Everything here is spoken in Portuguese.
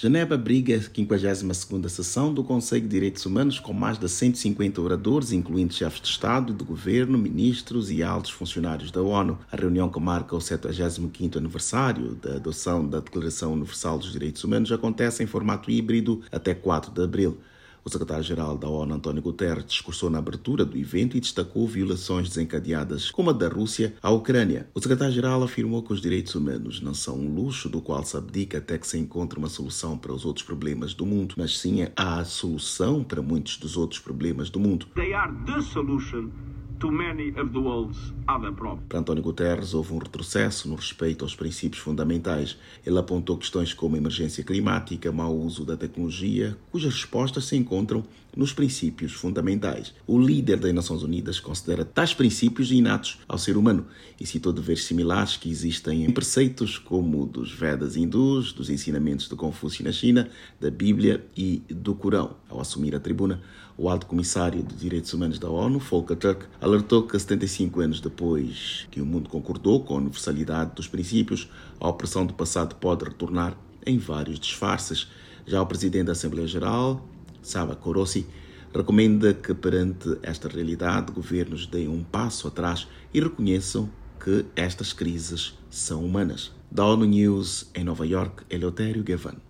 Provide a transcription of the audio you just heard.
Genebra abriga a 52ª sessão do Conselho de Direitos Humanos com mais de 150 oradores, incluindo chefes de Estado, de governo, ministros e altos funcionários da ONU. A reunião que marca o 75º aniversário da adoção da Declaração Universal dos Direitos Humanos acontece em formato híbrido até 4 de abril. O secretário-geral da ONU, António Guterres, discursou na abertura do evento e destacou violações desencadeadas, como a da Rússia à Ucrânia. O secretário-geral afirmou que os direitos humanos não são um luxo do qual se abdica até que se encontre uma solução para os outros problemas do mundo, mas sim a solução para muitos dos outros problemas do mundo. They are the solution to many of the world's. Para António Guterres, houve um retrocesso no respeito aos princípios fundamentais. Ele apontou questões como emergência climática, mau uso da tecnologia, cujas respostas se encontram nos princípios fundamentais. O líder das Nações Unidas considera tais princípios inatos ao ser humano e citou deveres similares que existem em preceitos como dos Vedas hindus, dos ensinamentos de Confúcio na China, da Bíblia e do Corão. Ao assumir a tribuna, o alto comissário de Direitos Humanos da ONU, Volker Turk, alertou que 75 anos depois que o mundo concordou com a universalidade dos princípios, a opressão do passado pode retornar em vários disfarces. Já o presidente da Assembleia Geral, Saba Korossi, recomenda que perante esta realidade governos deem um passo atrás e reconheçam que estas crises são humanas. Da ONU News em Nova York, Eleutério Gavan.